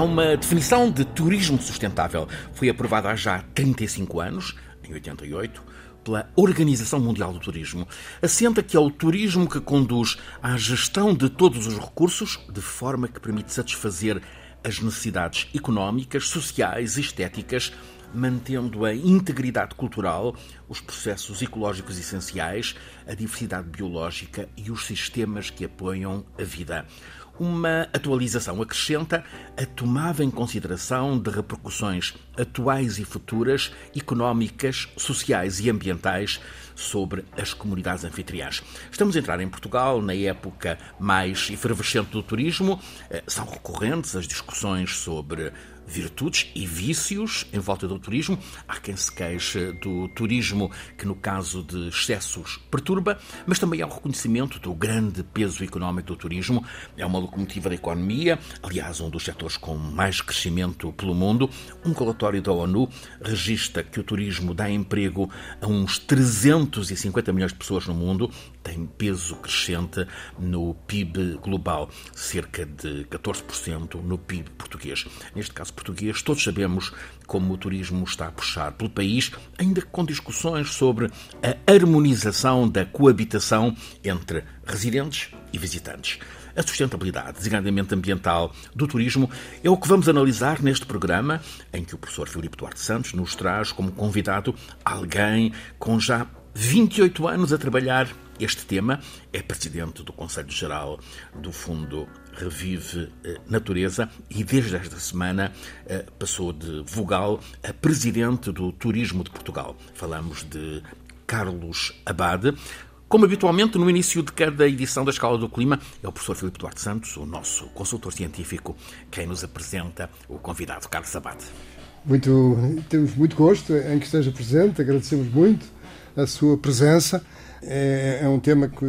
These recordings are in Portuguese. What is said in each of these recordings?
Há uma definição de turismo sustentável. Foi aprovada há já 35 anos, em 88, pela Organização Mundial do Turismo. Assenta que é o turismo que conduz à gestão de todos os recursos de forma que permite satisfazer as necessidades económicas, sociais e estéticas, mantendo a integridade cultural, os processos ecológicos essenciais, a diversidade biológica e os sistemas que apoiam a vida. Uma atualização acrescenta a tomada em consideração de repercussões atuais e futuras, económicas, sociais e ambientais sobre as comunidades anfitriãs. Estamos a entrar em Portugal na época mais efervescente do turismo. Eh, são recorrentes as discussões sobre virtudes e vícios em volta do turismo. Há quem se queixe do turismo que, no caso de excessos, perturba, mas também há o reconhecimento do grande peso económico do turismo. É uma locomotiva da economia, aliás, um dos setores com mais crescimento pelo mundo. Um relatório da ONU registra que o turismo dá emprego a uns 350 milhões de pessoas no mundo, tem peso crescente no PIB global, cerca de 14% no PIB português. Neste caso português, todos sabemos como o turismo está a puxar pelo país, ainda com discussões sobre a harmonização da coabitação entre residentes e visitantes. A sustentabilidade, designadamente ambiental, do turismo é o que vamos analisar neste programa, em que o professor Filipe Duarte Santos nos traz como convidado alguém com já 28 anos a trabalhar este tema. É presidente do Conselho Geral do Fundo Revive eh, Natureza e desde esta semana eh, passou de vogal a presidente do Turismo de Portugal. Falamos de Carlos Abade. Como habitualmente, no início de cada edição da Escala do Clima, é o professor Filipe Duarte Santos, o nosso consultor científico, quem nos apresenta o convidado Carlos Abade. Muito, temos muito gosto em que esteja presente, agradecemos muito a sua presença. É, é, um tema que,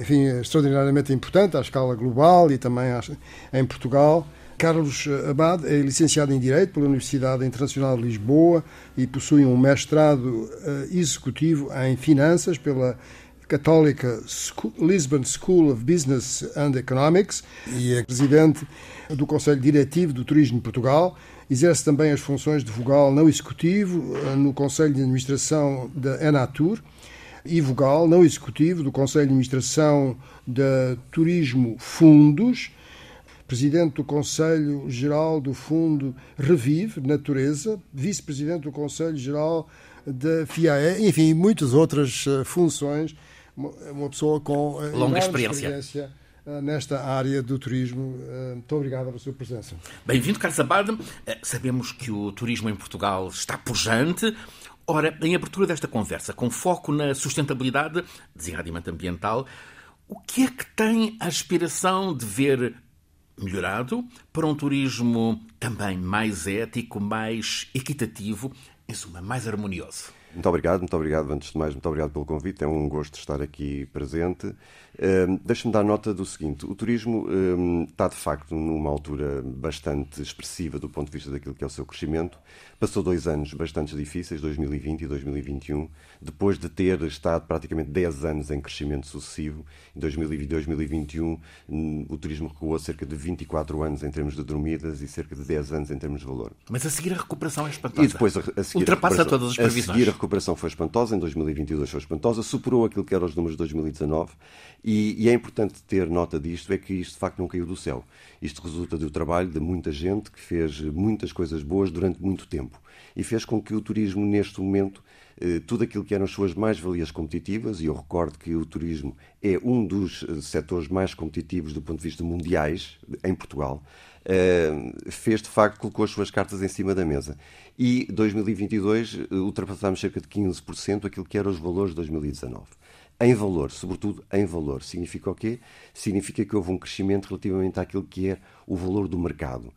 enfim, é extraordinariamente importante à escala global e também em Portugal. Carlos Abad é licenciado em Direito pela Universidade Internacional de Lisboa e possui um mestrado uh, executivo em Finanças pela Católica Lisbon School of Business and Economics e é presidente do Conselho Diretivo do Turismo de Portugal. Exerce também as funções de vogal não executivo uh, no Conselho de Administração da Enatur e vogal não executivo do Conselho de Administração da Turismo Fundos, presidente do Conselho Geral do Fundo Revive Natureza, vice-presidente do Conselho Geral da FIAE, enfim, muitas outras eh, funções. Uma pessoa com eh, longa experiência. Eh, nesta área do turismo. Muito obrigado pela sua presença. Bem-vindo, Carlos Abad. Sabemos que o turismo em Portugal está pujante. Ora, em abertura desta conversa, com foco na sustentabilidade, designadamente ambiental, o que é que tem a aspiração de ver melhorado para um turismo também mais ético, mais equitativo, em suma, mais harmonioso? Muito obrigado, muito obrigado. Antes de mais, muito obrigado pelo convite. É um gosto estar aqui presente. Uh, Deixe-me dar nota do seguinte: o turismo uh, está de facto numa altura bastante expressiva do ponto de vista daquilo que é o seu crescimento. Passou dois anos bastante difíceis, 2020 e 2021, depois de ter estado praticamente 10 anos em crescimento sucessivo. Em 2020 e 2021, hum, o turismo recuou cerca de 24 anos em termos de dormidas e cerca de 10 anos em termos de valor. Mas a seguir a recuperação é espantosa. E depois a, a seguir Ultrapassa a todas as previsões. Recuperação foi espantosa, em 2022 foi espantosa, superou aquilo que eram os números de 2019 e, e, é importante ter nota disto, é que isto de facto não caiu do céu. Isto resulta do trabalho de muita gente que fez muitas coisas boas durante muito tempo e fez com que o turismo, neste momento, tudo aquilo que eram as suas mais-valias competitivas, e eu recordo que o turismo é um dos eh, setores mais competitivos do ponto de vista mundiais em Portugal, eh, fez de facto, colocou as suas cartas em cima da mesa. E 2022 ultrapassámos cerca de 15% aquilo que eram os valores de 2019 em valor, sobretudo em valor. Significa o quê? Significa que houve um crescimento relativamente àquilo que é o valor do mercado.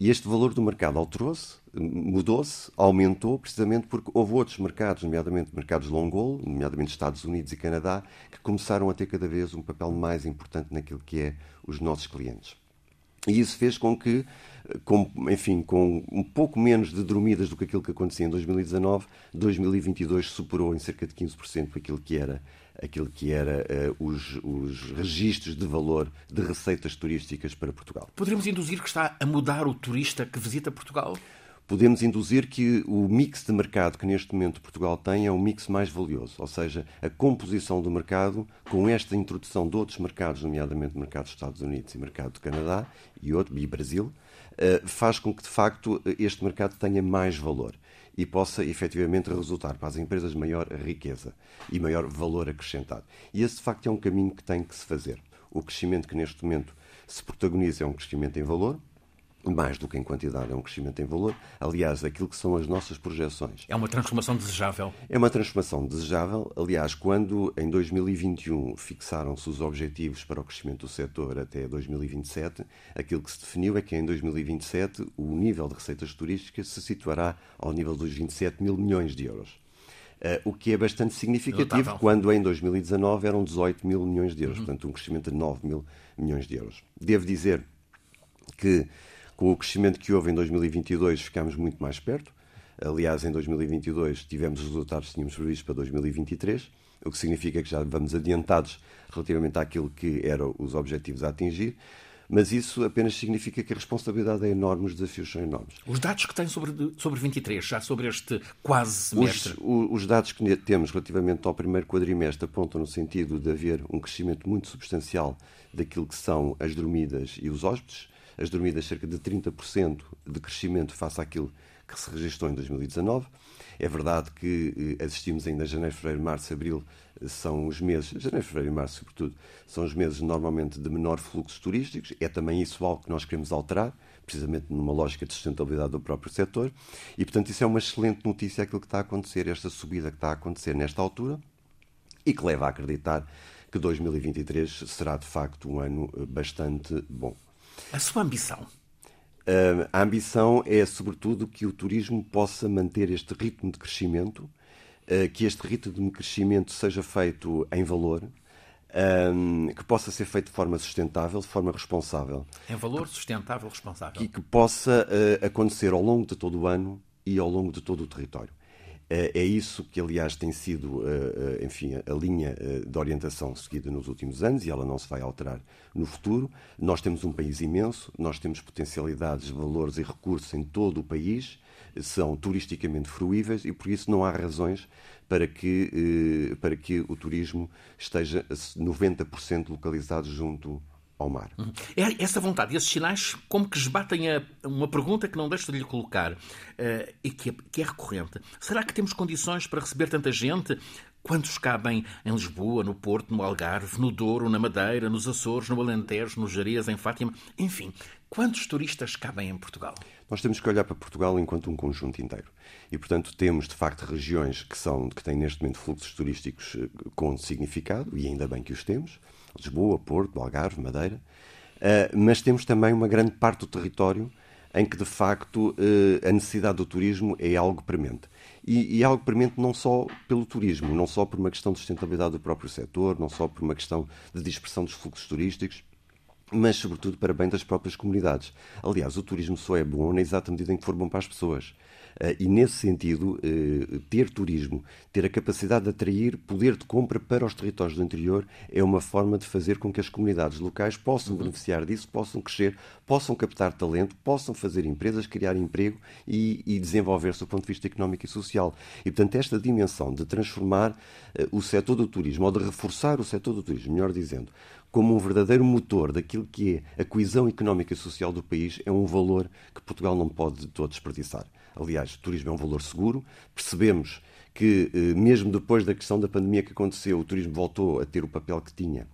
E este valor do mercado alterou-se, mudou-se, aumentou, precisamente porque houve outros mercados, nomeadamente mercados long haul, nomeadamente Estados Unidos e Canadá, que começaram a ter cada vez um papel mais importante naquilo que é os nossos clientes. E isso fez com que com, enfim, com um pouco menos de dormidas do que aquilo que acontecia em 2019, 2022 superou em cerca de 15% aquilo que era aquilo que era uh, os, os registros de valor de receitas turísticas para Portugal. Poderíamos induzir que está a mudar o turista que visita Portugal? podemos induzir que o mix de mercado que neste momento Portugal tem é o mix mais valioso, ou seja, a composição do mercado, com esta introdução de outros mercados, nomeadamente o mercado dos Estados Unidos e o mercado do Canadá e, outro, e Brasil, eh, faz com que, de facto, este mercado tenha mais valor e possa efetivamente resultar para as empresas maior riqueza e maior valor acrescentado. E esse, de facto, é um caminho que tem que se fazer. O crescimento que neste momento se protagoniza é um crescimento em valor, mais do que em quantidade, é um crescimento em valor. Aliás, aquilo que são as nossas projeções. É uma transformação desejável? É uma transformação desejável. Aliás, quando em 2021 fixaram-se os objetivos para o crescimento do setor até 2027, aquilo que se definiu é que em 2027 o nível de receitas turísticas se situará ao nível dos 27 mil milhões de euros. Uh, o que é bastante significativo Notável. quando em 2019 eram 18 mil milhões de euros, uhum. portanto, um crescimento de 9 mil milhões de euros. Devo dizer que com o crescimento que houve em 2022, ficámos muito mais perto. Aliás, em 2022 tivemos os resultados que tínhamos previstos para 2023, o que significa que já vamos adiantados relativamente àquilo que eram os objetivos a atingir. Mas isso apenas significa que a responsabilidade é enorme, os desafios são enormes. Os dados que tem sobre, sobre 23, já sobre este quase semestre? Os, os dados que temos relativamente ao primeiro quadrimestre apontam no sentido de haver um crescimento muito substancial daquilo que são as dormidas e os hóspedes as dormidas cerca de 30% de crescimento face àquilo que se registrou em 2019. É verdade que eh, assistimos ainda a janeiro, fevereiro, março, abril, eh, são os meses, janeiro, fevereiro e março, sobretudo, são os meses normalmente de menor fluxo turísticos. É também isso algo que nós queremos alterar, precisamente numa lógica de sustentabilidade do próprio setor. E, portanto, isso é uma excelente notícia aquilo que está a acontecer, esta subida que está a acontecer nesta altura e que leva a acreditar que 2023 será, de facto, um ano eh, bastante bom. A sua ambição? Uh, a ambição é, sobretudo, que o turismo possa manter este ritmo de crescimento, uh, que este ritmo de crescimento seja feito em valor, um, que possa ser feito de forma sustentável, de forma responsável. Em valor, sustentável, responsável. E que possa uh, acontecer ao longo de todo o ano e ao longo de todo o território. Eh, é isso que, aliás, tem sido eh, eh, enfim, a linha de orientação seguida nos últimos anos e ela não se vai alterar no futuro. Nós temos um país imenso, nós temos potencialidades, valores e recursos em todo o país, são turisticamente fruíveis e, por isso, não há razões para que, para que o turismo esteja 90% localizado junto ao mar. Uhum. É essa vontade, esses sinais, como que esbatem a uma pergunta que não deixo de lhe colocar uh, e que é, que é recorrente. Será que temos condições para receber tanta gente? Quantos cabem em Lisboa, no Porto, no Algarve, no Douro, na Madeira, nos Açores, no Alentejo, no Jerez, em Fátima? Enfim, quantos turistas cabem em Portugal? Nós temos que olhar para Portugal enquanto um conjunto inteiro. E, portanto, temos, de facto, regiões que, são, que têm neste momento fluxos turísticos eh, com significado, e ainda bem que os temos Lisboa, Porto, Algarve, Madeira, uh, mas temos também uma grande parte do território em que, de facto, uh, a necessidade do turismo é algo premente. E, e, algo premente não só pelo turismo, não só por uma questão de sustentabilidade do próprio setor, não só por uma questão de dispersão dos fluxos turísticos, mas sobretudo para bem das próprias comunidades. Aliás, o turismo só é bom na exata medida em que for bom para as pessoas. Eh, e, nesse sentido, eh, ter turismo, ter a capacidade de atrair poder de compra para os territórios do interior é uma forma de fazer com que as comunidades locais possam uhum. beneficiar disso, possam crescer, possam captar talento, possam fazer empresas, criar emprego e, e desenvolver-se do ponto de vista económico e social. E, portanto, esta dimensão de transformar eh, o setor do turismo, ou de reforçar o setor do turismo, melhor dizendo, como um verdadeiro motor daquilo que é a coesão económica e social do país, é um valor que Portugal não pode de todo desperdiçar. Aliás, o turismo é um valor seguro. Percebemos que, eh, mesmo depois da questão da pandemia que aconteceu, o turismo voltou a ter o papel que tinha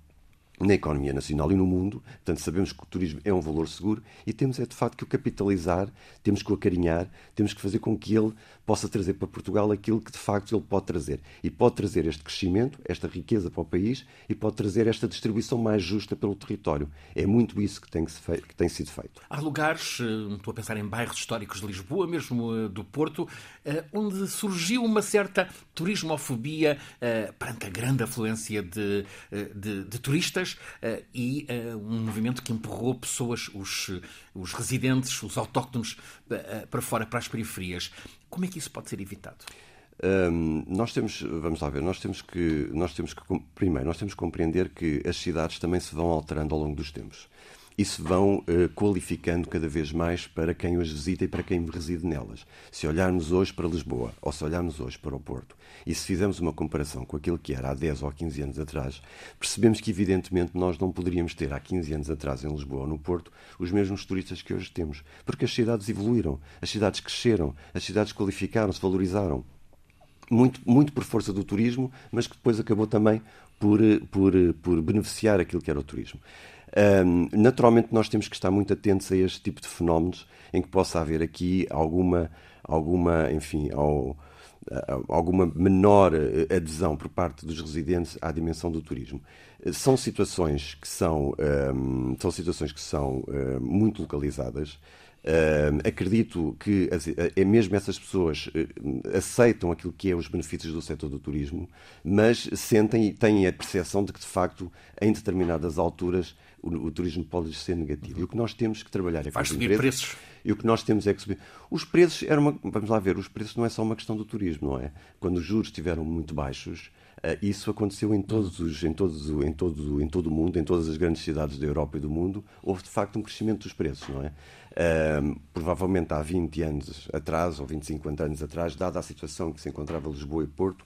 na economia nacional e no mundo. Portanto, sabemos que o turismo é um valor seguro e temos, é de facto, que o capitalizar, temos que o acarinhar, temos que fazer com que ele possa trazer para Portugal aquilo que, de facto, ele pode trazer. E pode trazer este crescimento, esta riqueza para o país e pode trazer esta distribuição mais justa pelo território. É muito isso que tem, que, que tem sido feito. Há lugares, eh, estou a pensar em bairros históricos de Lisboa, mesmo eh, do Porto, eh, onde surgiu uma certa turismofobia perante a grande afluência de, de, de turistas terras e um movimento que empurrou pessoas, os, os residentes, os autóctonos, para fora, para as periferias. Como é que isso pode ser evitado? Um, nós temos, vamos lá ver, nós temos que, nós temos que, primeiro, nós temos que compreender que as cidades também se vão alterando ao longo dos tempos e se vão uh, qualificando cada vez mais para quem as visita e para quem reside nelas. Se olharmos hoje para Lisboa ou se olharmos hoje para o Porto e se fizermos uma comparação com aquilo que era há 10 ou 15 anos atrás, percebemos que, evidentemente, nós não poderíamos ter há 15 anos atrás em Lisboa ou no Porto os mesmos turistas que hoje temos, porque as cidades evoluíram, as cidades cresceram, as cidades qualificaram-se, valorizaram muito, muito por força do turismo, mas que depois acabou também por, eh, por, eh, por beneficiar aquilo que era o turismo. Um, naturalmente, nós temos que estar muito atentos a este tipo de fenómenos em que possa haver aqui alguma, alguma enfim, ao, alguma menor eh, adesão por parte dos residentes à dimensão do turismo. São situações que são, um, são, situações que são uh, muito localizadas. Uh, acredito que é mesmo essas pessoas aceitam aquilo que é os benefícios do setor do turismo, mas sentem e têm a percepção de que, de facto, em determinadas alturas, o, o turismo pode ser negativo. E o que nós temos que trabalhar é Vai subir empresas, preços. E o que nós temos é que subir. Os preços, era uma, vamos lá ver, os preços não é só uma questão do turismo, não é? Quando os juros estiveram muito baixos, uh, isso aconteceu em todos os, em todos, em todo, em todo o mundo, em todas as grandes cidades da Europa e do mundo, houve de facto um crescimento dos preços, não é? Uh, provavelmente há 20 anos atrás, ou 25 anos atrás, dada a situação que se encontrava Lisboa e Porto,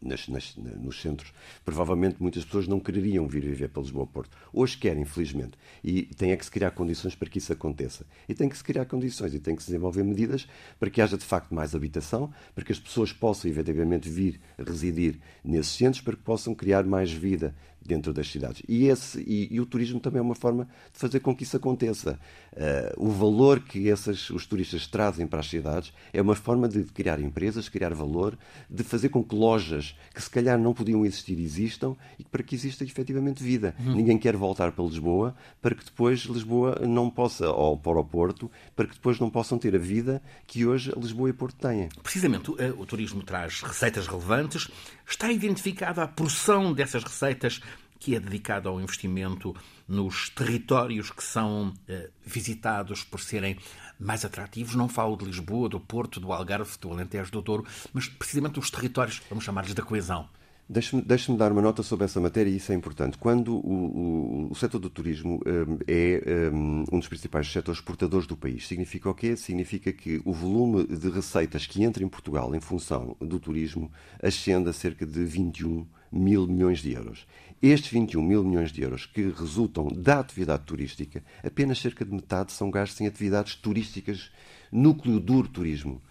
nas, nas, nos centros, provavelmente muitas pessoas não quereriam vir viver para Lisboa-Porto. Hoje querem, infelizmente. E tem é que se criar condições para que isso aconteça. E tem que se criar condições e tem que se desenvolver medidas para que haja, de facto, mais habitação, para que as pessoas possam, efetivamente, vir residir nesses centros, para que possam criar mais vida dentro das cidades. E, esse, e, e, o turismo também é uma forma de fazer com que isso aconteça. Uh, o valor que essas, os turistas trazem para as cidades é uma forma de criar empresas, criar valor, de fazer com que lojas que se calhar não podiam existir existam e para que exista efetivamente vida. Uhum. Ninguém quer voltar para Lisboa para que depois Lisboa não possa, ou para o Porto, para que depois não possam ter a vida que hoje Lisboa e Porto têm. Precisamente, o, eh, o turismo traz receitas relevantes. Está identificada a porção dessas receitas que é dedicado ao investimento nos territórios que são eh, visitados por serem mais atrativos. Não falo de Lisboa, do Porto, do Algarve, do Alentejo, do Douro, mas precisamente os territórios, vamos chamar-lhes da coesão. Deixe-me deixe dar uma nota sobre essa matéria e isso é importante. Quando o, o, o setor do turismo um, é um, um, dos principais setores exportadores do país, significa o quê? Significa que o volume de receitas que entra em Portugal em função do turismo ascende a cerca de 21 mil milhões de euros. Estes 21 mil milhões de euros que resultam da atividade turística, apenas cerca de metade são gastos em atividades turísticas, núcleo duro turismo.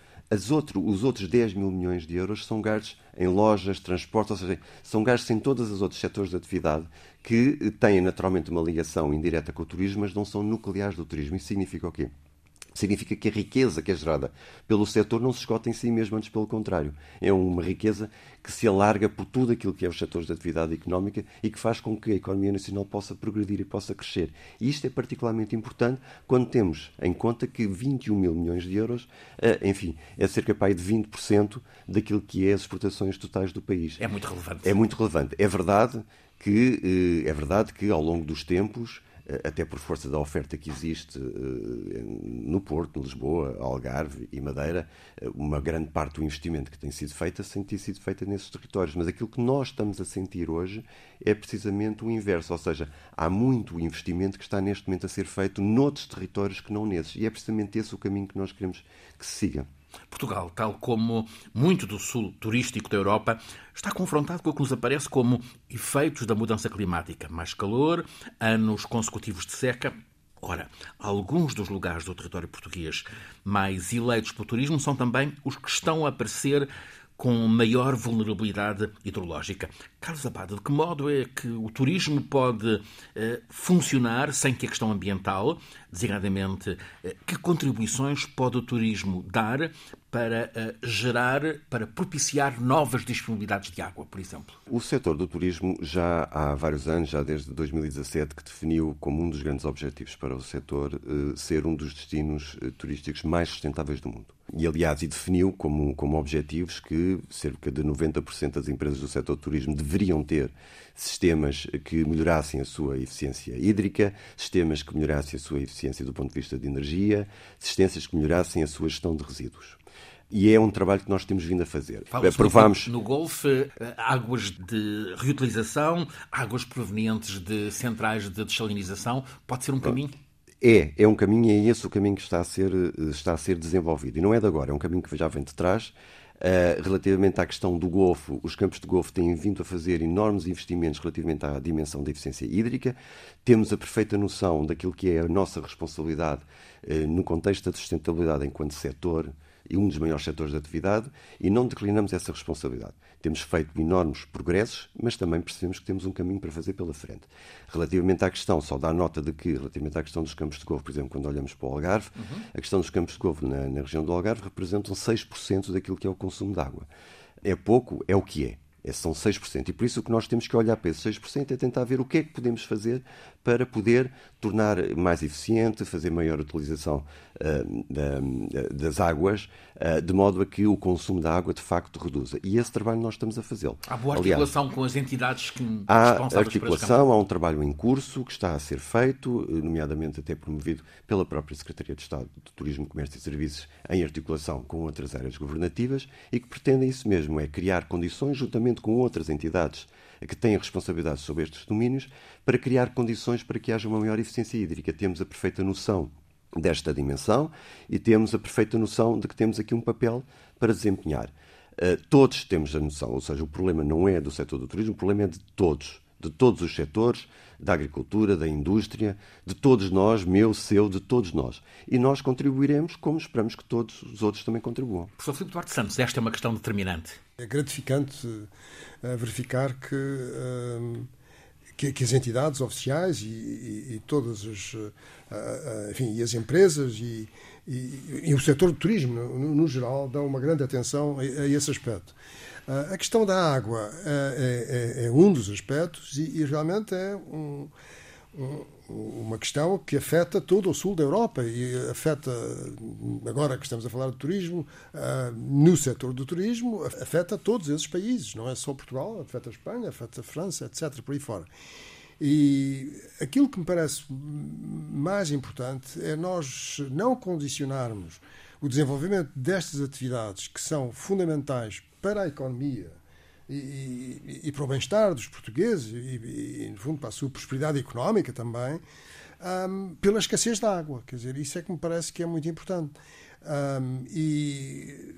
Outro, os outros 10 mil milhões de euros são gastos em lojas, transportes, ou seja, são gastos em todos os outros setores de atividade que têm naturalmente uma ligação indireta com o turismo, mas não são nucleares do turismo. Isso significa o quê? Significa que a riqueza que é gerada pelo setor não se esgota em si mesmo, antes pelo contrário. É uma riqueza que se alarga por tudo aquilo que é os setores de atividade económica e que faz com que a economia nacional possa progredir e possa crescer. E isto é particularmente importante quando temos em conta que 21 mil milhões de euros, eh, enfim, é cerca de 20% daquilo que é as exportações totais do país. É muito relevante. É muito relevante. É verdade que, eh, é verdade que ao longo dos tempos até por força da oferta que existe eh, no Porto, Lisboa, Algarve e Madeira, eh, uma grande parte do investimento que tem sido feita tem sido feita nesses territórios. Mas aquilo que nós estamos a sentir hoje é precisamente o inverso, ou seja, há muito investimento que está neste momento a ser feito noutros territórios que não nesses. E é precisamente esse o caminho que nós queremos que se siga. Portugal, tal como muito do sul turístico da Europa, está confrontado com o que nos aparece como efeitos da mudança climática. Mais calor, anos consecutivos de seca. Ora, alguns dos lugares do território português mais eleitos pelo turismo são também os que estão a aparecer com maior vulnerabilidade hidrológica. Carlos Abado, de que modo é que o turismo pode eh, funcionar sem que a questão ambiental, designadamente, eh, que contribuições pode o turismo dar para eh, gerar, para propiciar novas disponibilidades de água, por exemplo? O setor do turismo já há vários anos, já desde 2017, que definiu como um dos grandes objetivos para o setor ser um dos destinos turísticos mais sustentáveis do mundo. e, aliás, e definiu como, como objetivos que cerca de 90% das empresas do setor do turismo deveriam ter sistemas que melhorassem a sua eficiência hídrica, sistemas que melhorassem a sua eficiência do ponto de vista de energia, sistemas que melhorassem a sua gestão de resíduos. E é um trabalho que nós temos vindo a fazer. Provamos no, no Golfo eh, águas de reutilização, águas provenientes de centrais de desalinização. Pode ser um caminho? É, é um caminho e é esse o caminho que está a ser, eh, está a ser desenvolvido. E não é de agora, é um caminho que já vem de trás. Uh, relativamente à questão do Golfo, os campos de Golfo têm vindo a fazer enormes investimentos relativamente à dimensão da eficiência hídrica. Temos a perfeita noção daquilo que é a nossa responsabilidade uh, no contexto da sustentabilidade enquanto setor e um dos maiores setores de atividade e não declinamos essa responsabilidade. Temos feito enormes progressos, mas também percebemos que temos um caminho para fazer pela frente. Relativamente à questão, só dar nota de que, relativamente à questão dos campos de Golfo, por exemplo, quando olhamos para o Algarve, uhum. a questão dos campos de Golfo na, na região do Algarve representam 6% daquilo que é o consumo de água. É pouco, é o que é. É, são 6%. E por isso o que nós temos que olhar para esses 6% é tentar ver o que é que podemos fazer para poder tornar mais eficiente, fazer maior utilização uh, da, das águas, uh, de modo a que o consumo da água de facto reduza. E esse trabalho nós estamos a fazê-lo. Há boa articulação Aliás, com as entidades que Há articulação, há um trabalho em curso que está a ser feito, nomeadamente até promovido pela própria Secretaria de Estado de Turismo, Comércio e Serviços, em articulação com outras áreas governativas e que pretendem isso mesmo, é criar condições, juntamente com outras entidades que têm responsabilidade sobre estes domínios, para criar condições para que haja uma maior eficiência hídrica. Temos a perfeita noção desta dimensão e temos a perfeita noção de que temos aqui um papel para desempenhar. Uh, todos temos a noção, ou seja, o problema não é do setor do turismo, o problema é de todos, de todos os setores, da agricultura, da indústria, de todos nós, meu, seu, de todos nós. E nós contribuiremos como esperamos que todos os outros também contribuam. Professor Filipe Duarte Santos, esta é uma questão determinante. É gratificante uh, verificar que, uh, que, que, as entidades oficiais e, e, e todas as, uh, enfim, e as empresas e, e, o setor do turismo, no, no, geral, dão uma grande atenção a, a esse aspecto. a questão da água é, é, é, um dos aspectos e, realmente é um, um uma questão que afeta todo o sul da Europa e afeta, agora que estamos a falar de turismo, ah, no setor do turismo, afeta todos esses países, não é só Portugal, afeta a Espanha, afeta a França, etc., por aí fora. E aquilo que me parece mais importante é nós não condicionarmos o desenvolvimento destas atividades que são fundamentais para a economia e, e, e para o bem-estar dos portugueses e, e, no fundo, para a sua prosperidade económica também, um, pela escassez de água. Quer dizer, isso é que me parece que é muito importante. Um, e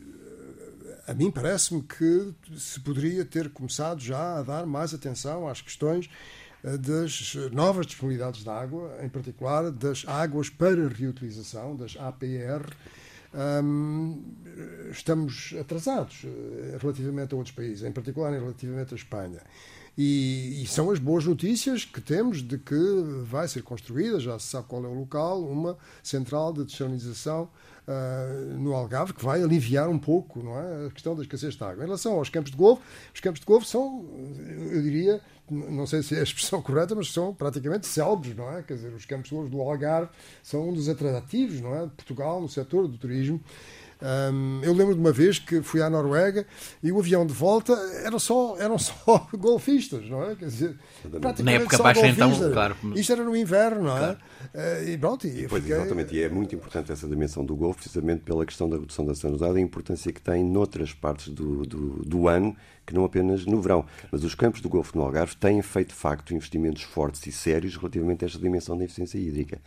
a mim parece-me que se poderia ter começado já a dar mais atenção às questões das novas disponibilidades de água, em particular das águas para reutilização, das APR, estamos atrasados eh, relativamente a outros países, em particular relativamente à Espanha. E, e, são as boas notícias que temos de que vai ser construída, já se sabe qual é o local, uma central de desalinização uh, no Algarve, que vai aliviar um pouco não é, a questão da escassez de água. Em relação aos campos de golfe, os campos de golfe são, eu diria, não sei se é a expressão correta, mas são praticamente célebres, não é? Quer dizer, os campos de do Algarve são um dos atrativos, não é, de Portugal no setor do turismo. Um, eu lembro de uma vez que fui à Noruega e o avião de volta eram só, eram só golfistas, não é? Quer dizer, Na época baixa, então, claro. Isto era no inverno, não é? Claro. Uh, e pronto, e pois, fiquei... exatamente, e é muito importante essa dimensão do golfe, precisamente pela questão da redução da sanidade e a importância que tem noutras partes do, do, do ano que não apenas no verão. Mas os campos do Golfo no Algarve têm feito, de facto, investimentos fortes e sérios relativamente a esta dimensão da eficiência hídrica.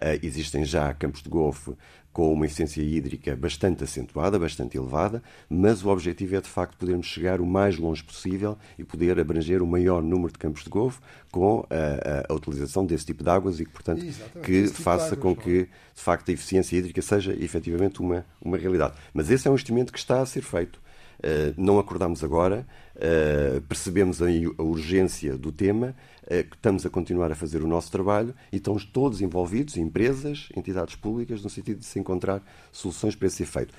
Uh, existem já campos de golfe com uma eficiência hídrica bastante acentuada, bastante elevada, mas o objetivo é, de facto, podermos chegar o mais longe possível e poder abranger o maior número de campos de golfe com a, a, a utilização desse tipo de águas e, portanto, que tipo faça águas, com que, de facto, a eficiência hídrica seja efetivamente uma, uma realidade. Mas esse é um investimento que está a ser feito. Uh, não acordamos agora, uh, percebemos a, a, urgência do tema, estamos a continuar a fazer o nosso trabalho e estamos todos envolvidos, empresas, entidades públicas, no sentido de se encontrar soluções para esse efeito.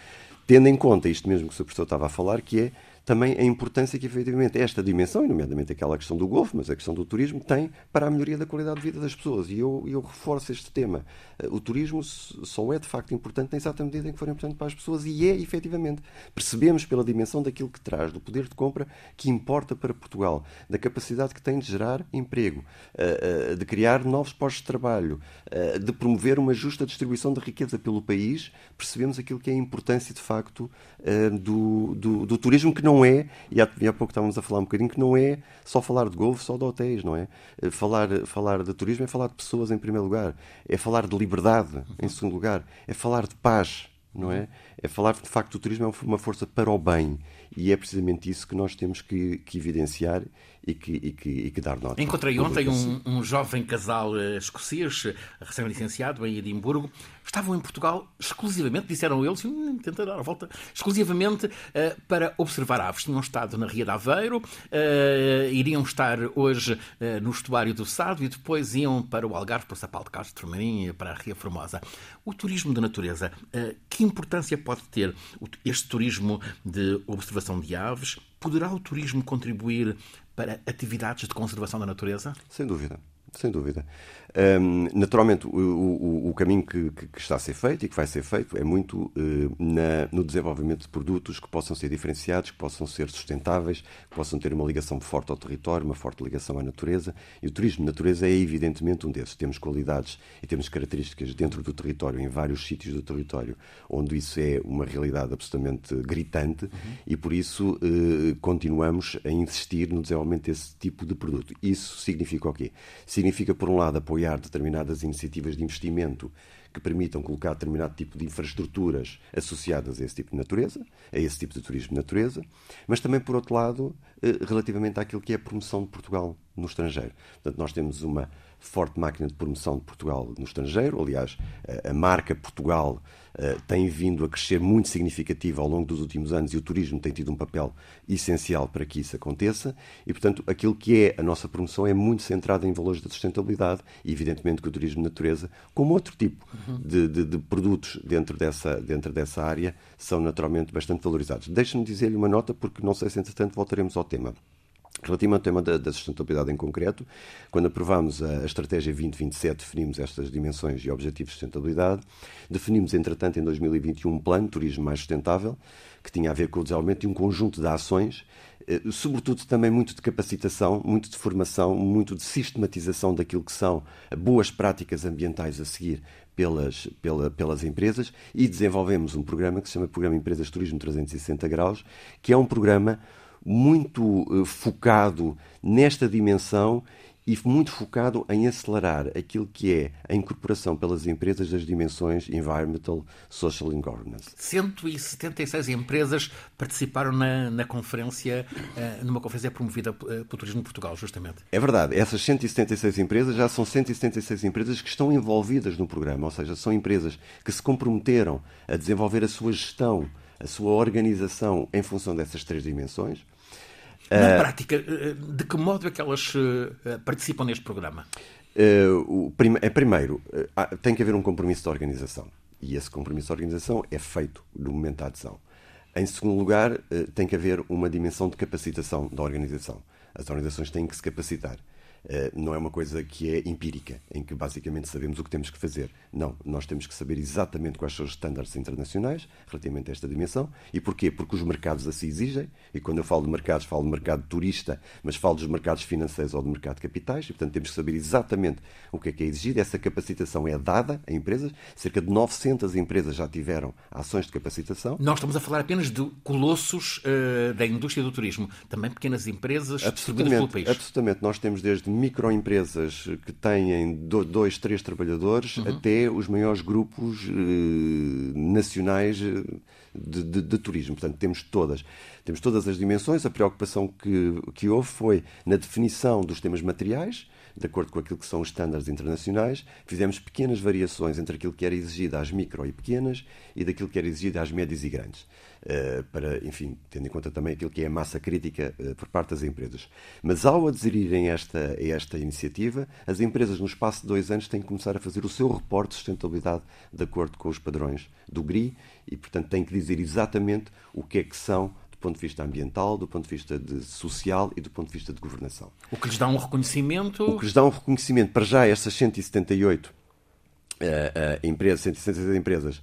Tendo em conta isto mesmo que o Sr. Professor estava a falar, que é também a importância que, efetivamente, esta dimensão, e nomeadamente aquela questão do golfe, mas a questão do turismo, tem para a melhoria da qualidade de vida das pessoas. E eu, eu reforço este tema. Eh, o turismo só é, de facto, importante na exata medida em que for importante para as pessoas, e é, efetivamente. Percebemos pela dimensão daquilo que traz, do poder de compra que importa para Portugal, da capacidade que tem de gerar emprego, eh, eh, de criar novos postos de trabalho, de promover uma justa distribuição de riqueza pelo país, percebemos aquilo que é a importância, de facto, do, do, do turismo, que não não é, e há, e há pouco estávamos a falar um bocadinho, que não é só falar de golfe, só de hotéis, não é? Eh, falar, falar de turismo é falar de pessoas em primeiro lugar, é falar de liberdade em segundo lugar, é falar de paz, não é? É falar de facto o turismo é uma força para o bem e é precisamente isso que nós temos que, que evidenciar e que, e, que, e que, dar nota. Encontrei ontem um, um, jovem casal uh, escocês, recém-licenciado em Edimburgo. Estavam em Portugal exclusivamente, disseram eles, tenta dar a volta, exclusivamente uh, para observar aves. Tinham estado na Ria de Aveiro, uh, iriam estar hoje no estuário do Sado e depois iam para o Algarve, para o Sapal de Castro Marim, para a Ria Formosa. O turismo de natureza, que importância pode ter este turismo de observação de aves? Poderá o turismo contribuir para atividades de conservação da natureza? Sem dúvida. Sem dúvida. Um, naturalmente, o, o, o caminho que, que, está a ser feito e que vai ser feito é muito uh, na, no desenvolvimento de produtos que possam ser diferenciados, que possam ser sustentáveis, que possam ter uma ligação forte ao território, uma forte ligação à natureza. E o turismo de natureza é evidentemente um desses. Temos qualidades e temos características dentro do território, em vários sítios do território, onde isso é uma realidade absolutamente gritante uhum. e por isso uh, continuamos a insistir no desenvolvimento desse tipo de produto. Isso significa o quê? Significa, por um lado, apoiar determinadas iniciativas de investimento que permitam colocar determinado tipo de infraestruturas associadas a esse tipo de natureza, a esse tipo de turismo de natureza, mas também, por outro lado, eh, relativamente àquilo que é a promoção de Portugal no estrangeiro. Portanto, nós temos uma forte máquina de promoção de Portugal no estrangeiro. Aliás, a marca Portugal eh, tem vindo a crescer muito significativa ao longo dos últimos anos e o turismo tem tido um papel essencial para que isso aconteça. E, portanto, aquilo que é a nossa promoção é muito centrada em valores da sustentabilidade e, evidentemente, que o turismo de natureza, como outro tipo de, de, de, produtos dentro dessa, dentro dessa área, são naturalmente bastante valorizados. Deixe-me dizer-lhe uma nota, porque não sei se, entretanto, voltaremos ao tema. Relativo ao tema da, da, sustentabilidade em concreto, quando aprovámos a, a Estratégia 2027, definimos estas dimensões e objetivos de sustentabilidade. Definimos, entretanto, em 2021, um plano de turismo mais sustentável, que tinha a ver com o desenvolvimento de um conjunto de ações, eh, sobretudo também muito de capacitação, muito de formação, muito de sistematização daquilo que são boas práticas ambientais a seguir pelas, pela, pelas empresas e desenvolvemos um programa que se chama Programa Empresas Turismo 360 Graus, que é um programa muito uh, focado nesta dimensão e muito focado em acelerar aquilo que é a incorporação pelas empresas das dimensões environmental, social and governance. 176 empresas participaram na, na conferência, uh, numa conferência promovida pelo Turismo de Portugal, justamente. É verdade. Essas 176 empresas já são 176 empresas que estão envolvidas no programa, ou seja, são empresas que se comprometeram a desenvolver a sua gestão a sua organização em função dessas três dimensões. Na uh, prática, eh, de que modo é que elas uh, participam neste programa? Uh, é, primeiro, tem que haver um compromisso de organização. E esse compromisso de organização é feito no momento da adesão. Em segundo lugar, tem que haver uma dimensão de capacitação da organização. As organizações têm que se capacitar. Eh, não é uma coisa que é empírica, em que basicamente sabemos o que temos que fazer. Não, nós temos que saber exatamente quais são os estándares internacionais relativamente a esta dimensão. E porquê? Porque os mercados assim exigem, e quando eu falo de mercados, falo de mercado turista, mas falo dos mercados financeiros ou do mercado de capitais, e portanto temos que saber exatamente o que é que é exigido. Essa capacitação é dada a empresas, cerca de 900 empresas já tiveram ações de capacitação. Nós estamos a falar apenas de colossos uh, da indústria do turismo, também pequenas empresas distribuídas pelo país. Absolutamente, nós temos desde microempresas que têm dois, três trabalhadores uhum. até os maiores grupos eh, nacionais eh, de, de, de, turismo. Portanto, temos todas, temos todas as dimensões. A preocupação que, que houve foi na definição dos temas materiais, de acordo com aquilo que são os estándares internacionais. Fizemos pequenas variações entre aquilo que era exigido às micro e pequenas e daquilo que era exigido às médias e grandes. Uh, para, enfim, tendo em conta também aquilo que é a massa crítica uh, por parte das empresas. Mas ao aderirem a esta, a esta iniciativa, as empresas, no espaço de dois anos, têm que começar a fazer o seu reporte de sustentabilidade de acordo com os padrões do GRI e, portanto, têm que dizer exatamente o que é que são ponto de vista ambiental, do ponto de vista de social e do ponto de vista de governação. O que lhes dá um reconhecimento? O que lhes dá um reconhecimento, para já, estas 178 uh, uh, empresas, 178 empresas,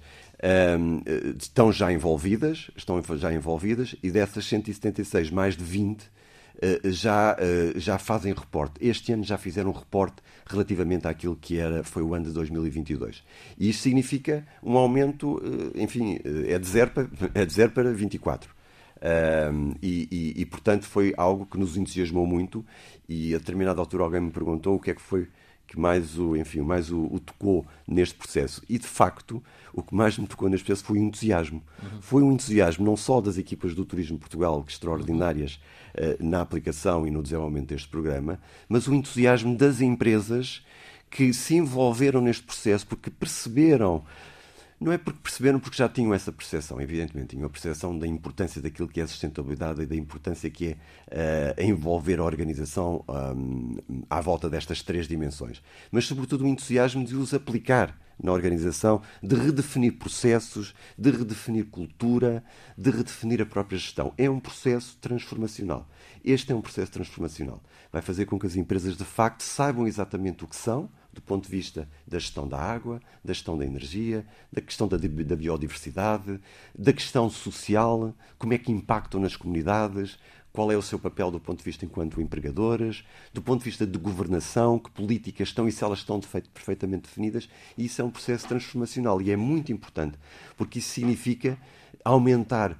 um, estão já envolvidas, estão já envolvidas, e dessas 176, mais de 20 uh, já, uh, já fazem reporte. Este ano já fizeram um reporte relativamente àquilo que era, foi o ano de 2022. E isto significa um aumento, uh, enfim, é de 0 para, é de 0 para 24. Um, e, e, e, portanto, foi algo que nos entusiasmou muito. E a determinada altura alguém me perguntou o que é que foi que mais o, enfim, mais o, o, tocou neste processo. E de facto, o que mais me tocou neste processo foi o entusiasmo. Uhum. Foi um entusiasmo não só das equipas do Turismo Portugal, que extraordinárias uh, na aplicação e no desenvolvimento deste programa, mas o entusiasmo das empresas que se envolveram neste processo porque perceberam não é porque perceberam, porque já tinham essa percepção, evidentemente, tinham a percepção da importância daquilo que é a sustentabilidade e da importância que é uh, envolver a organização um, à volta destas três dimensões. Mas, sobretudo, o entusiasmo de os aplicar na organização, de redefinir processos, de redefinir cultura, de redefinir a própria gestão. É um processo transformacional. Este é um processo transformacional. Vai fazer com que as empresas, de facto, saibam exatamente o que são, do ponto de vista da gestão da água, da gestão da energia, da questão da, da biodiversidade, da questão social, como é que impactam nas comunidades, qual é o seu papel do ponto de vista enquanto empregadoras, do ponto de vista de governação, que políticas estão e se elas estão de feito, perfeitamente definidas. E isso é um processo transformacional e é muito importante, porque isso significa aumentar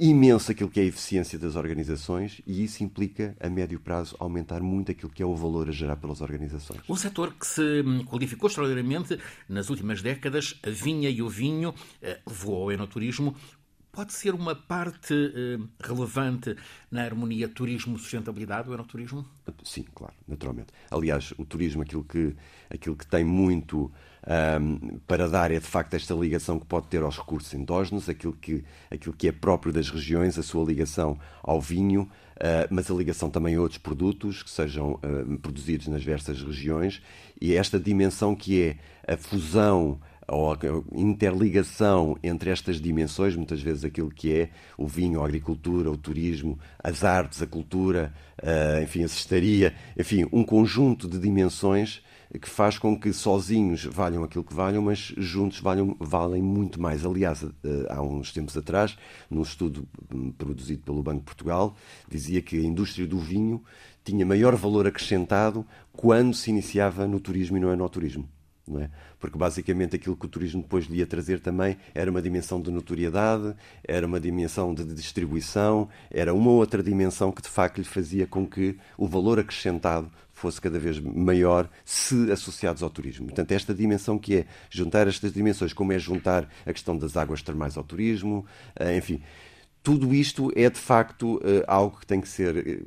imenso aquilo que é a eficiência das organizações e isso implica, a médio prazo, aumentar muito aquilo que é o valor a gerar pelas organizações. Um setor que se qualificou extraordinariamente nas últimas décadas, a vinha e o vinho, eh, levou ao enoturismo pode ser uma parte eh, relevante na harmonia turismo-sustentabilidade, o enoturismo? Sim, claro, naturalmente. Aliás, o turismo, aquilo que, aquilo que tem muito um, para dar é de facto esta ligação que pode ter aos recursos endógenos, aquilo que, aquilo que é próprio das regiões, a sua ligação ao vinho, uh, mas a ligação também a outros produtos que sejam uh, produzidos nas diversas regiões. E esta dimensão que é a fusão ou a interligação entre estas dimensões, muitas vezes aquilo que é o vinho, a agricultura, o turismo, as artes, a cultura, uh, enfim, a cestaria, enfim, um conjunto de dimensões que faz com que sozinhos valham aquilo que valham, mas juntos valham, valem muito mais. Aliás, eh, há uns tempos atrás, num estudo hum, produzido pelo Banco de Portugal, dizia que a indústria do vinho tinha maior valor acrescentado quando se iniciava no turismo e no enoturismo é? Porque basicamente aquilo que o turismo depois lhe ia trazer também era uma dimensão de notoriedade, era uma dimensão de distribuição, era uma outra dimensão que de facto lhe fazia com que o valor acrescentado fosse cada vez maior se associados ao turismo. Portanto, esta dimensão que é juntar estas dimensões, como é juntar a questão das águas termais ao turismo, eh, enfim, tudo isto é de facto eh, algo que tem que ser eh,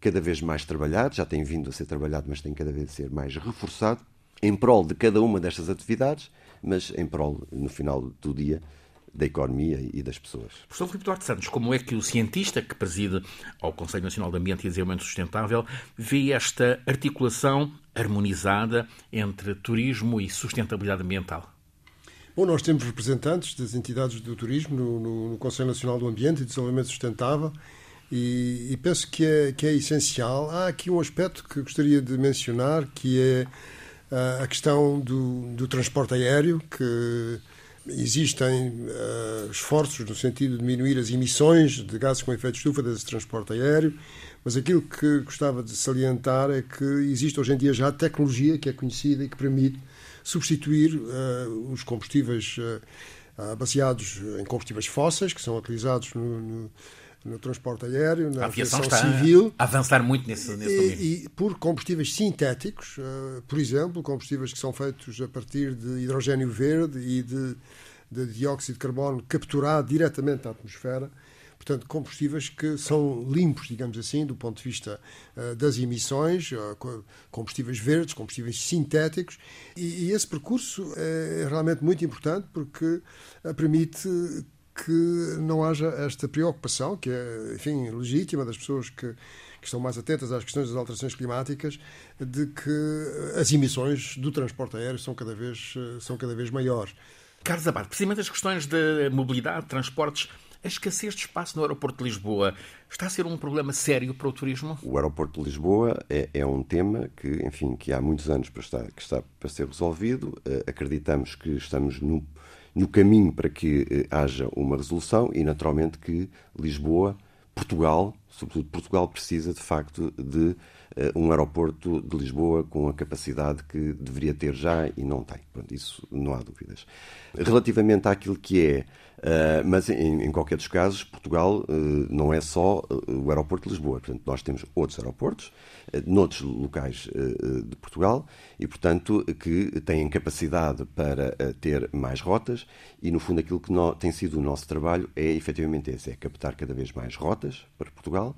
cada vez mais trabalhado, já tem vindo a ser trabalhado, mas tem cada vez a ser mais reforçado em prol de cada uma destas atividades, mas em prol, no final do dia, da economia e das pessoas. Professor Filipe Duarte Santos, como é que o cientista que preside ao Conselho Nacional de Ambiente e Desenvolvimento Sustentável vê esta articulação harmonizada entre turismo e sustentabilidade ambiental? Bom, nós temos representantes das entidades do turismo no, no, no Conselho Nacional do Ambiente e Desenvolvimento Sustentável e, e penso que é, que é essencial. Há aqui um aspecto que gostaria de mencionar que é a questão do, do transporte aéreo, que existem uh, esforços no sentido de diminuir as emissões de gases com efeito de estufa desse transporte aéreo, mas aquilo que gostava de salientar é que existe hoje em dia já tecnologia que é conhecida e que permite substituir uh, os combustíveis uh, baseados em combustíveis fósseis, que são utilizados no, no no transporte aéreo, na a aviação, aviação civil. A avançar muito nesse, nesse domínio. E, e por combustíveis sintéticos, uh, por exemplo, combustíveis que são feitos a partir de hidrogênio verde e de de dióxido de carbono capturado diretamente da atmosfera. Portanto, combustíveis que são limpos, digamos assim, do ponto de vista uh, das emissões, uh, combustíveis verdes, combustíveis sintéticos, e, e, esse percurso é realmente muito importante porque permite que não haja esta preocupação, que é, enfim, legítima das pessoas que, que estão mais atentas às questões das alterações climáticas, de que as emissões do transporte aéreo são cada vez, são cada vez maiores. Carlos Abad, precisamente as questões de mobilidade, transportes, a escassez de espaço no aeroporto de Lisboa está a ser um problema sério para o turismo? O aeroporto de Lisboa é, é um tema que, enfim, que há muitos anos para estar, que está para ser resolvido. Uh, acreditamos que estamos no, no caminho para que uh, haja uma resolução e, naturalmente, que Lisboa, Portugal, sobretudo Portugal, precisa de facto de uh, um aeroporto de Lisboa com a capacidade que deveria ter já e não tem. Pronto, isso não há dúvidas. Relativamente àquilo que é Uh, mas, em, em, qualquer dos casos, Portugal uh, não é só uh, o aeroporto de Lisboa. Portanto, nós temos outros aeroportos, uh, noutros locais de Portugal, e, portanto, que têm capacidade para ter mais rotas. E, no fundo, aquilo que no, tem sido o nosso trabalho é efetivamente esse: é captar cada vez mais rotas para Portugal.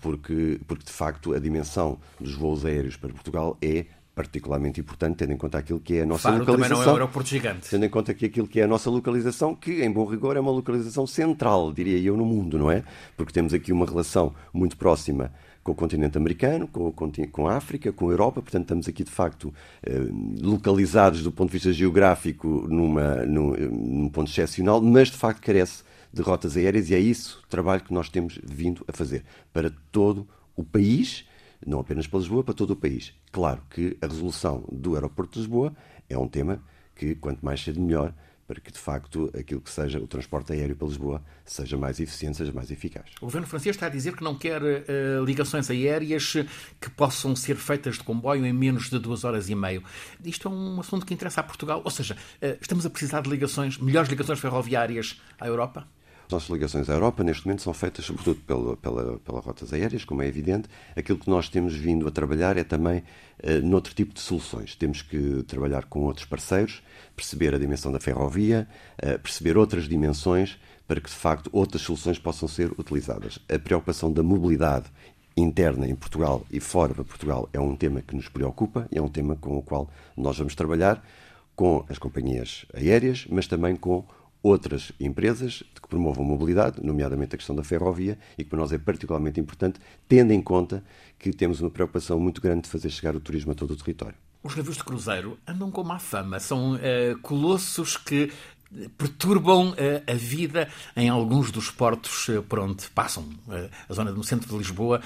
Porque, porque, de facto, a dimensão dos voos aéreos para Portugal é particularmente importante, tendo em conta aquilo que é a nossa Faro localização. Também não é um aeroporto gigante. Tendo em conta que aquilo que é a nossa localização, que em bom rigor é uma localização central, diria eu, no mundo, não é? Porque temos aqui uma relação muito próxima com o continente americano, com, com a África, com a Europa, portanto estamos aqui de facto eh, localizados do ponto de vista geográfico numa, num, num ponto excepcional, mas de facto carece de rotas aéreas e é isso o trabalho que nós temos vindo a fazer para todo o país não apenas para Lisboa, para todo o país. Claro que a resolução do aeroporto de Lisboa é um tema que, quanto mais cedo, melhor, para que, de facto, aquilo que seja o transporte aéreo para Lisboa seja mais eficiente, seja mais eficaz. O governo francês está a dizer que não quer uh, ligações aéreas que possam ser feitas de comboio em menos de duas horas e meio. Isto é um assunto que interessa a Portugal. Ou seja, uh, estamos a precisar de ligações, melhores ligações ferroviárias à Europa? As nossas ligações à Europa, neste momento, são feitas sobretudo pela, pela, pelas rotas aéreas, como é evidente. Aquilo que nós temos vindo a trabalhar é também uh, noutro tipo de soluções. Temos que trabalhar com outros parceiros, perceber a dimensão da ferrovia, uh, perceber outras dimensões para que, de facto, outras soluções possam ser utilizadas. A preocupação da mobilidade interna em Portugal e fora de Portugal é um tema que nos preocupa, é um tema com o qual nós vamos trabalhar com as companhias aéreas, mas também com outras empresas que promovam mobilidade, nomeadamente a questão da ferrovia, e que para nós é particularmente importante, tendo em conta que temos uma preocupação muito grande de fazer chegar o turismo a todo o território. Os navios de cruzeiro andam com má fama. São uh, colossos que perturbam uh, a vida em alguns dos portos uh, por onde passam. Uh, a zona no centro de Lisboa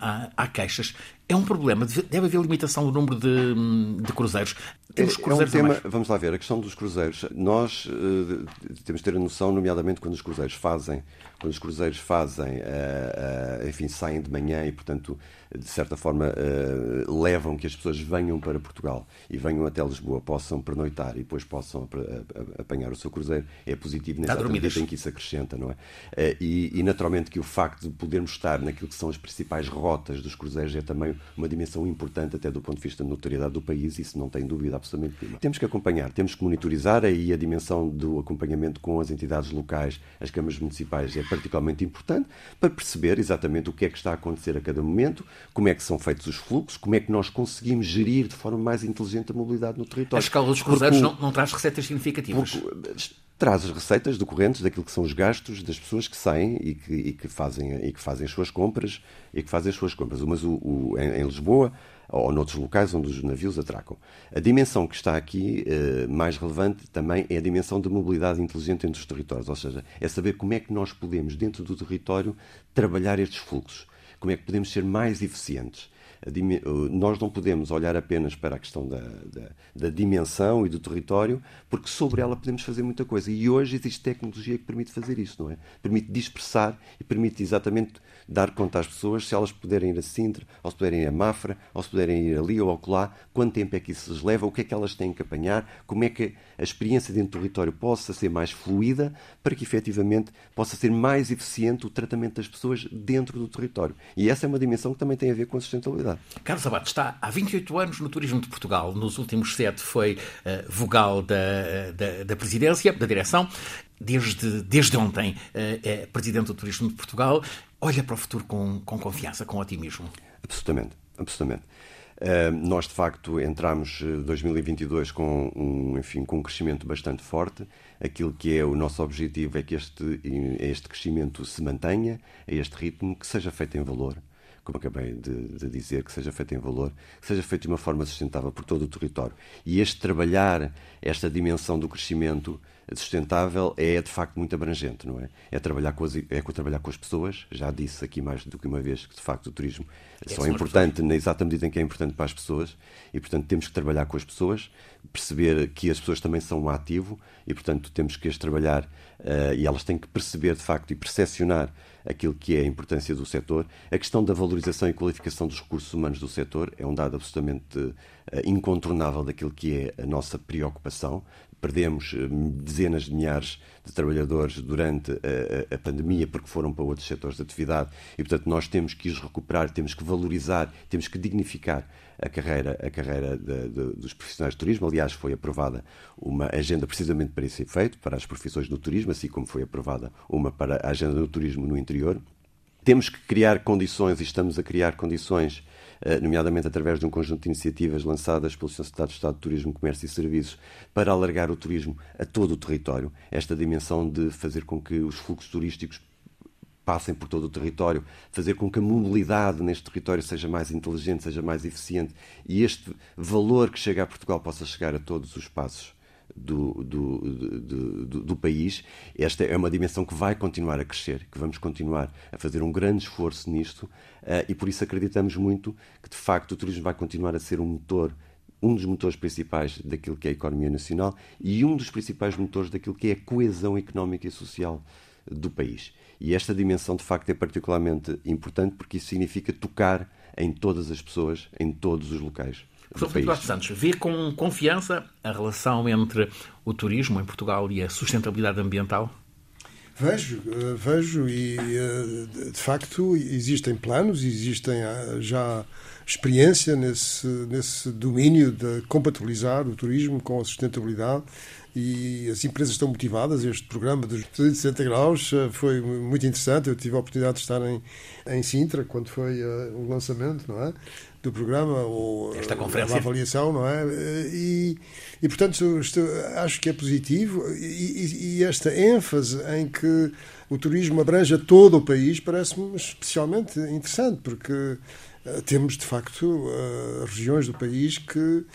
há, há, queixas. É um problema. Deve haver limitação no número de, de cruzeiros. Temos cruzeiros é um tema, vamos lá ver, a questão dos cruzeiros. Nós uh, temos de ter a noção, nomeadamente quando os cruzeiros fazem, quando os cruzeiros fazem, uh, uh, enfim, saem de manhã e, portanto, de certa forma, levam que as pessoas venham para Portugal e venham até Lisboa, possam pernoitar e depois possam apanhar o seu cruzeiro, é positivo nessa medida em que isso acrescenta, não é? E, e, naturalmente que o facto de podermos estar naquilo que são as principais rotas dos cruzeiros é também uma dimensão importante até do ponto de vista da notoriedade do país, isso não tem dúvida absolutamente nenhuma. Temos que acompanhar, temos que monitorizar aí a dimensão do acompanhamento com as entidades locais, as câmaras municipais é particularmente importante para perceber exatamente o que é que está a acontecer a cada momento, como é que são feitos os fluxos, como é que nós conseguimos gerir de forma mais inteligente a mobilidade no território. A escala dos cruzeiros porque, não, não, traz receitas significativas. Porque, traz as receitas decorrentes daquilo que são os gastos das pessoas que saem e que, e que, fazem, e que fazem as suas compras e que fazem as suas compras. Mas o, o em, em, Lisboa ou noutros locais onde os navios atracam. A dimensão que está aqui eh, mais relevante também é a dimensão de mobilidade inteligente entre os territórios, ou seja, é saber como é que nós podemos, dentro do território, trabalhar estes fluxos, como é que podemos ser mais eficientes nós não podemos olhar apenas para a questão da, da, da, dimensão e do território, porque sobre ela podemos fazer muita coisa. E hoje existe tecnologia que permite fazer isso, não é? Permite dispersar e permite exatamente dar conta às pessoas se elas puderem ir a Sintra, ou se puderem ir a Mafra, ou se puderem ir ali ou acolá, quanto tempo é que isso lhes leva, o que é que elas têm que apanhar, como é que a experiência dentro do território possa ser mais fluida para que efetivamente possa ser mais eficiente o tratamento das pessoas dentro do território. E essa é uma dimensão que também tem a ver com a sustentabilidade. Carlos Abate está há 28 anos no turismo de Portugal. Nos últimos sete foi uh, vogal da, da, da presidência, da direção. Desde, desde ontem uh, é presidente do Turismo de Portugal. Olha para o futuro com, com confiança, com otimismo. Absolutamente, absolutamente. Nós, de facto, entramos 2022 com um, enfim, com um crescimento bastante forte. Aquilo que é o nosso objetivo é que este, este crescimento se mantenha a este ritmo, que seja feito em valor, como acabei de, de, dizer, que seja feito em valor, que seja feito de uma forma sustentável por todo o território. E este trabalhar, esta dimensão do crescimento sustentável é de facto muito abrangente, não é? É trabalhar com as, é trabalhar com as pessoas, já disse aqui mais do que uma vez que de facto o turismo é só é importante na exata medida em que é importante para as pessoas e portanto temos que trabalhar com as pessoas, perceber que as pessoas também são um ativo e portanto temos que as trabalhar uh, e elas têm que perceber de facto e percepcionar aquilo que é a importância do setor. A questão da valorização e qualificação dos recursos humanos do setor é um dado absolutamente uh, incontornável daquilo que é a nossa preocupação. Perdemos uh, dezenas de milhares de trabalhadores durante a, a, pandemia porque foram para outros setores de atividade e, portanto, nós temos que os recuperar, temos que valorizar, temos que dignificar a carreira, a carreira de, de, dos profissionais de turismo. Aliás, foi aprovada uma agenda precisamente para esse efeito, para as profissões do turismo, assim como foi aprovada uma para a agenda do turismo no interior. Temos que criar condições, e estamos a criar condições, eh, nomeadamente através de um conjunto de iniciativas lançadas pelo Sr. Secretário de Estado de Turismo, Comércio e Serviços, para alargar o turismo a todo o território. Esta dimensão de fazer com que os fluxos turísticos passem por todo o território, fazer com que a mobilidade neste território seja mais inteligente, seja mais eficiente e este valor que chega a Portugal possa chegar a todos os espaços do, do, do, do, país. Esta é uma dimensão que vai continuar a crescer, que vamos continuar a fazer um grande esforço nisto uh, e por isso acreditamos muito que, de facto, o turismo vai continuar a ser um motor um dos motores principais daquilo que é a economia nacional e um dos principais motores daquilo que é a coesão económica e social do país. E esta dimensão, de facto, é particularmente importante porque isso significa tocar em todas as pessoas, em todos os locais. Professor Filipe Santos, vê com confiança a relação entre o turismo em Portugal e a sustentabilidade ambiental? Vejo, eh, vejo e eh, de facto existem planos, existem eh, já experiência nesse, nesse domínio de compatibilizar o turismo com a sustentabilidade e as empresas estão motivadas. Este programa dos 360 graus foi muito interessante. Eu tive a oportunidade de estar em, em Sintra quando foi o lançamento, não é? Do programa, ou Esta conferência. avaliação, não é? E, e portanto, acho que é positivo. E, e, esta ênfase em que o turismo abranja todo o país parece-me especialmente interessante, porque uh, temos, de facto, uh, regiões do país que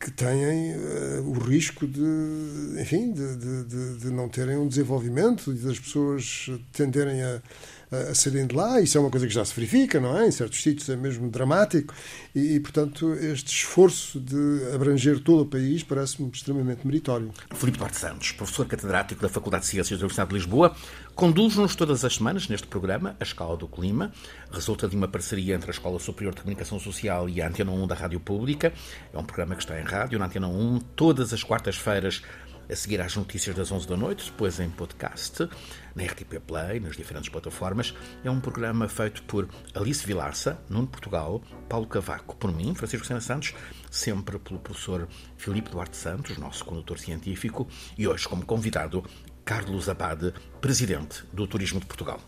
que têm uh, o risco de, enfim, de, de, de, não terem um desenvolvimento e das pessoas tenderem a, a, saírem de lá. Isso é uma coisa que já se verifica, não é? Em certos sítios é mesmo dramático e, e portanto, este esforço de abranger todo o país parece-me extremamente meritório. Filipe Duarte Santos, professor catedrático da Faculdade de Ciências da Universidade de Lisboa, conduz-nos todas as semanas neste programa, A Escala do Clima. Resulta de uma parceria entre a Escola Superior de Comunicação Social e a Antena 1 da Rádio Pública. É um programa que está em rádio, na Antena 1, todas as quartas-feiras, a seguir às notícias das 11 da noite, depois em podcast, na RTP Play, nas diferentes plataformas. É um programa feito por Alice Vilarça, Nuno Portugal, Paulo Cavaco, por mim, Francisco Sena Santos, sempre pelo professor Filipe Duarte Santos, nosso condutor científico, e hoje como convidado Carlos Abade, presidente do Turismo de Portugal.